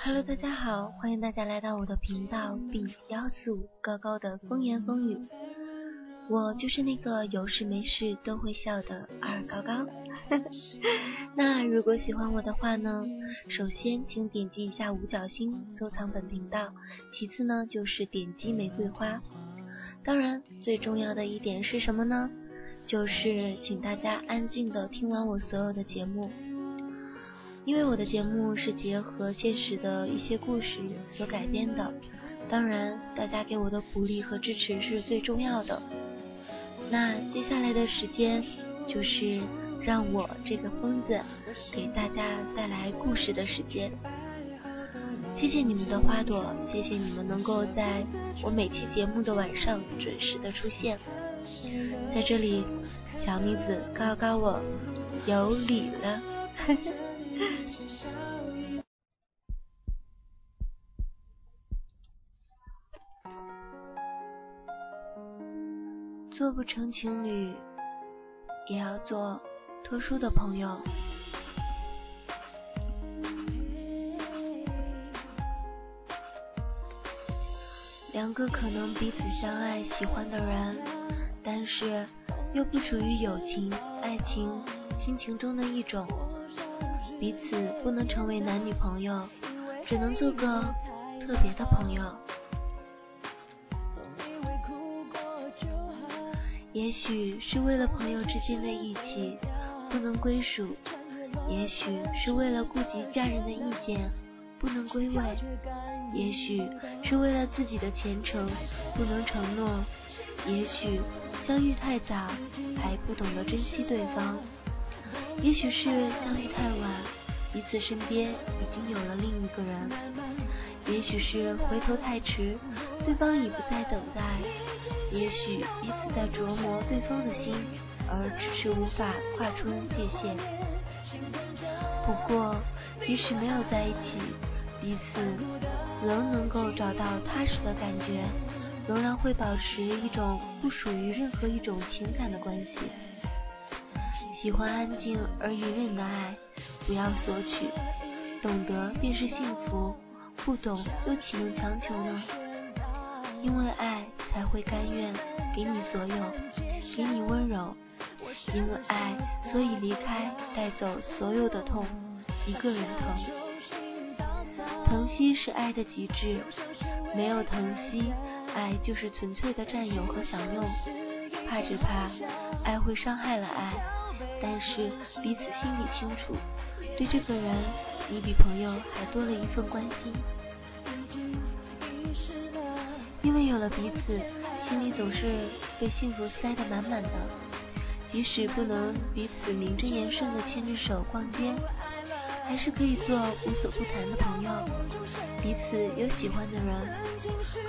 Hello，大家好，欢迎大家来到我的频道 B 幺四五高高的风言风语。我就是那个有事没事都会笑的二高高。那如果喜欢我的话呢，首先请点击一下五角星收藏本频道，其次呢就是点击玫瑰花。当然，最重要的一点是什么呢？就是请大家安静的听完我所有的节目，因为我的节目是结合现实的一些故事所改编的。当然，大家给我的鼓励和支持是最重要的。那接下来的时间，就是让我这个疯子给大家带来故事的时间。谢谢你们的花朵，谢谢你们能够在我每期节目的晚上准时的出现。在这里，小妮子告告我有礼了。做不成情侣，也要做特殊的朋友。两个可能彼此相爱、喜欢的人，但是又不属于友情、爱情、亲情中的一种，彼此不能成为男女朋友，只能做个特别的朋友。也许是为了朋友之间的义气，不能归属；也许是为了顾及家人的意见，不能归位；也许是为了自己的前程，不能承诺；也许相遇太早，还不懂得珍惜对方；也许是相遇太晚，彼此身边已经有了另一个人；也许是回头太迟，对方已不再等待。也许彼此在琢磨对方的心，而只是无法跨出界限。不过，即使没有在一起，彼此仍能够找到踏实的感觉，仍然会保持一种不属于任何一种情感的关系。喜欢安静而隐忍的爱，不要索取，懂得便是幸福，不懂又岂能强求呢？因为爱。才会甘愿给你所有，给你温柔。因为爱，所以离开，带走所有的痛，一个人疼。疼惜是爱的极致，没有疼惜，爱就是纯粹的占有和享用。怕只怕爱会伤害了爱，但是彼此心里清楚，对这个人，你比朋友还多了一份关心。因为有了彼此，心里总是被幸福塞得满满的。即使不能彼此名正言顺的牵着手逛街，还是可以做无所不谈的朋友。彼此有喜欢的人，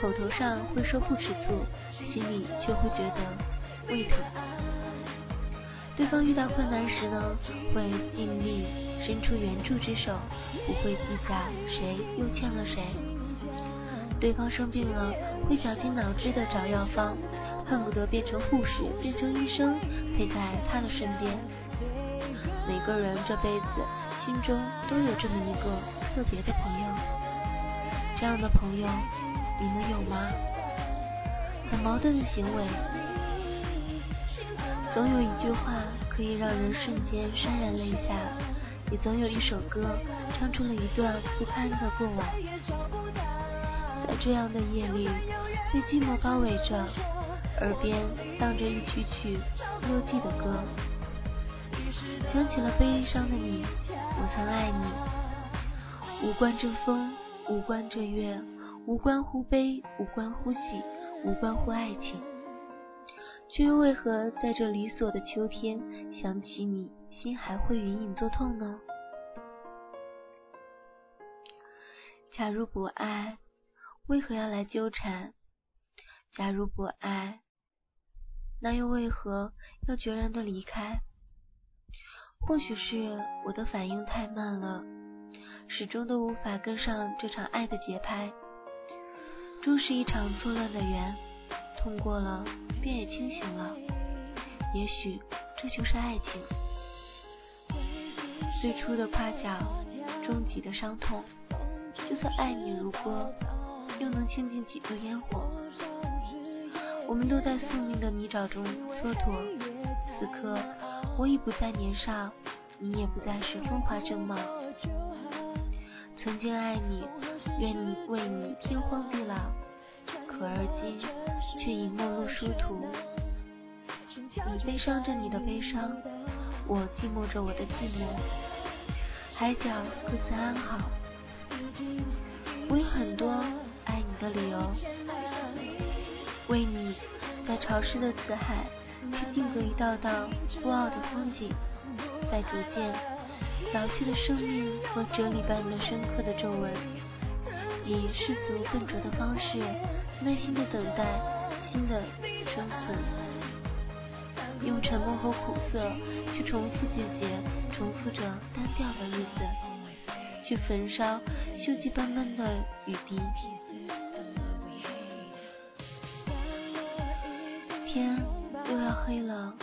口头上会说不吃醋，心里却会觉得胃疼。对方遇到困难时呢，会尽力伸出援助之手，不会计较谁又欠了谁。对方生病了，会绞尽脑汁的找药方，恨不得变成护士，变成医生，陪在他的身边。每个人这辈子心中都有这么一个特别的朋友，这样的朋友，你们有吗？很矛盾的行为，总有一句话可以让人瞬间潸然泪下，也总有一首歌唱出了一段不堪的过往。在这样的夜里，被寂寞包围着，耳边荡着一曲曲落寂的歌，想起了悲伤的你，我曾爱你。无关这风，无关这月，无关乎悲，无关乎喜，无关乎爱情，却又为何在这理所的秋天，想起你，心还会隐隐作痛呢？假如不爱。为何要来纠缠？假如不爱，那又为何要决然的离开？或许是我的反应太慢了，始终都无法跟上这场爱的节拍，终是一场错乱的缘。痛过了，便也清醒了。也许这就是爱情，最初的夸奖，终极的伤痛。就算爱你如歌，又能倾尽几个烟火？我们都在宿命的泥沼中蹉跎。此刻，我已不再年少，你也不再是风华正茂。曾经爱你，愿你为你天荒地老，可而今却已陌路殊途。你悲伤着你的悲伤，我寂寞着我的寂寞。海角各自安好。我有很多爱你的理由，为你在潮湿的死海去定格一道道孤傲的风景，在逐渐老去的生命和哲理般的深刻的皱纹，以世俗笨拙的方式，耐心的等待新的生存。用沉默和苦涩去重复季节，重复着单调的日子，去焚烧锈迹斑斑的雨滴。天又要黑了，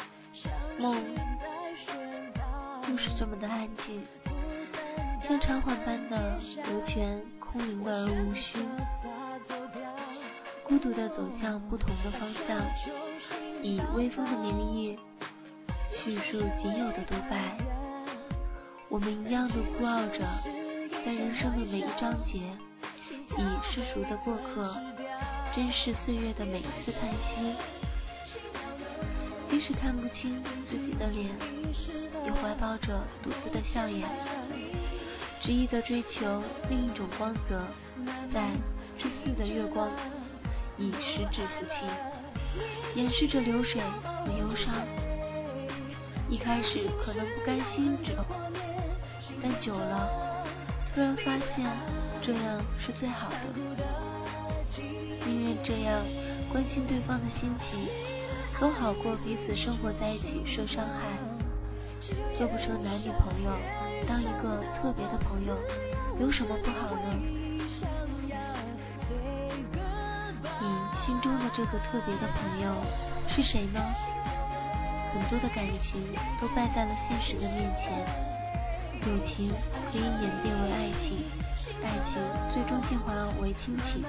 梦又是这么的安静，像长缓般的流泉，空灵的而无虚，孤独的走向不同的方向。以微风的名义叙述仅有的独白，我们一样的孤傲着，在人生的每一章节，以世俗的过客，珍视岁月的每一次叹息。即使看不清自己的脸，也怀抱着独自的笑颜，执意的追求另一种光泽，在这四的月光，以十指抚琴。掩饰着流水和忧伤。一开始可能不甘心只，但久了，突然发现这样是最好的。宁愿这样关心对方的心情，总好过彼此生活在一起受伤害。做不成男女朋友，当一个特别的朋友，有什么不好呢？你心中的这个特别的朋友是谁呢？很多的感情都败在了现实的面前。友情可以演变为爱情，爱情最终进化为亲情，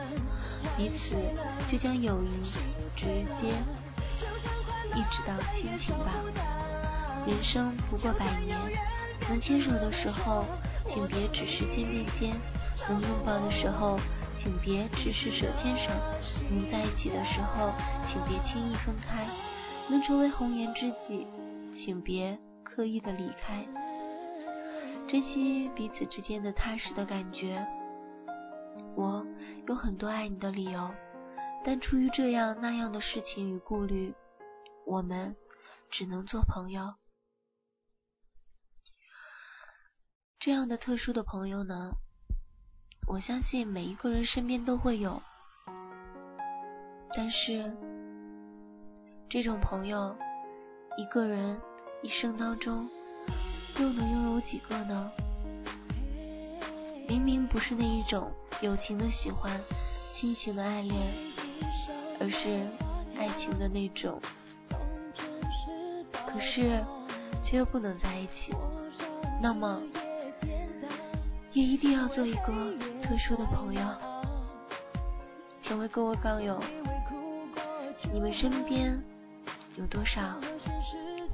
彼此就将友谊直接一直到亲情吧。人生不过百年，能牵手的时候，请别只是肩并肩；能拥抱的时候。请别只是手牵手，能在一起的时候，请别轻易分开；能成为红颜知己，请别刻意的离开。珍惜彼此之间的踏实的感觉。我有很多爱你的理由，但出于这样那样的事情与顾虑，我们只能做朋友。这样的特殊的朋友呢？我相信每一个人身边都会有，但是这种朋友，一个人一生当中又能拥有几个呢？明明不是那一种友情的喜欢、亲情的爱恋，而是爱情的那种，可是却又不能在一起，那么也一定要做一个。特殊的朋友，请问各位杠友，你们身边有多少，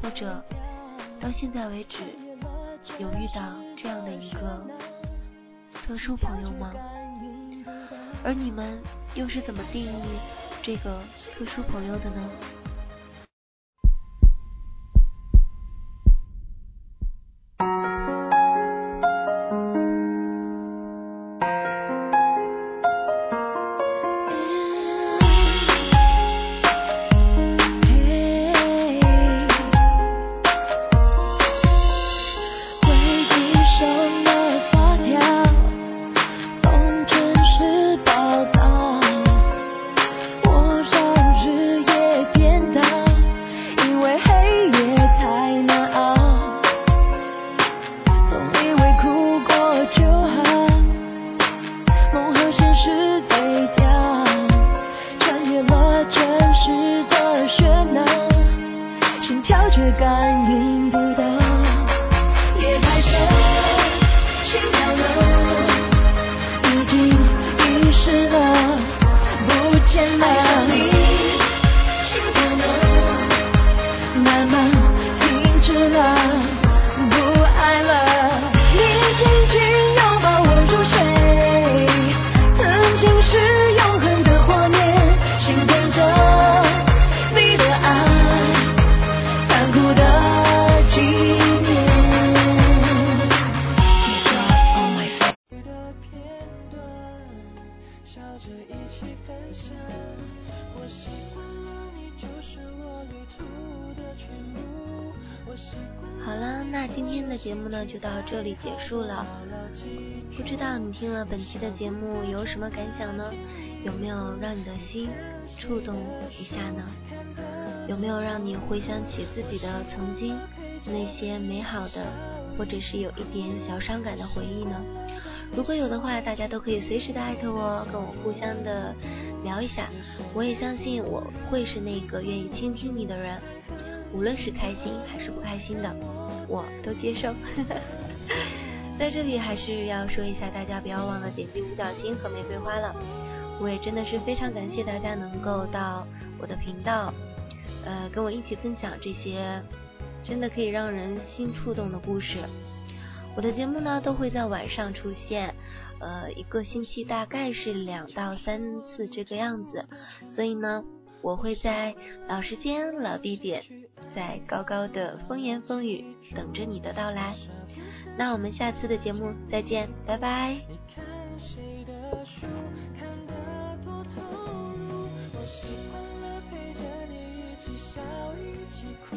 或者到现在为止有遇到这样的一个特殊朋友吗？而你们又是怎么定义这个特殊朋友的呢？却感应不到那今天的节目呢就到这里结束了。不知道你听了本期的节目有什么感想呢？有没有让你的心触动一下呢？有没有让你回想起自己的曾经那些美好的，或者是有一点小伤感的回忆呢？如果有的话，大家都可以随时的艾特我，跟我互相的聊一下。我也相信我会是那个愿意倾听你的人。无论是开心还是不开心的，我都接受。在这里还是要说一下，大家不要忘了点击五角星和玫瑰花了。我也真的是非常感谢大家能够到我的频道，呃，跟我一起分享这些真的可以让人心触动的故事。我的节目呢都会在晚上出现，呃，一个星期大概是两到三次这个样子，所以呢，我会在老时间、老地点。在高高的风言风语等着你的到来，那我们下次的节目再见，拜拜。一起哭。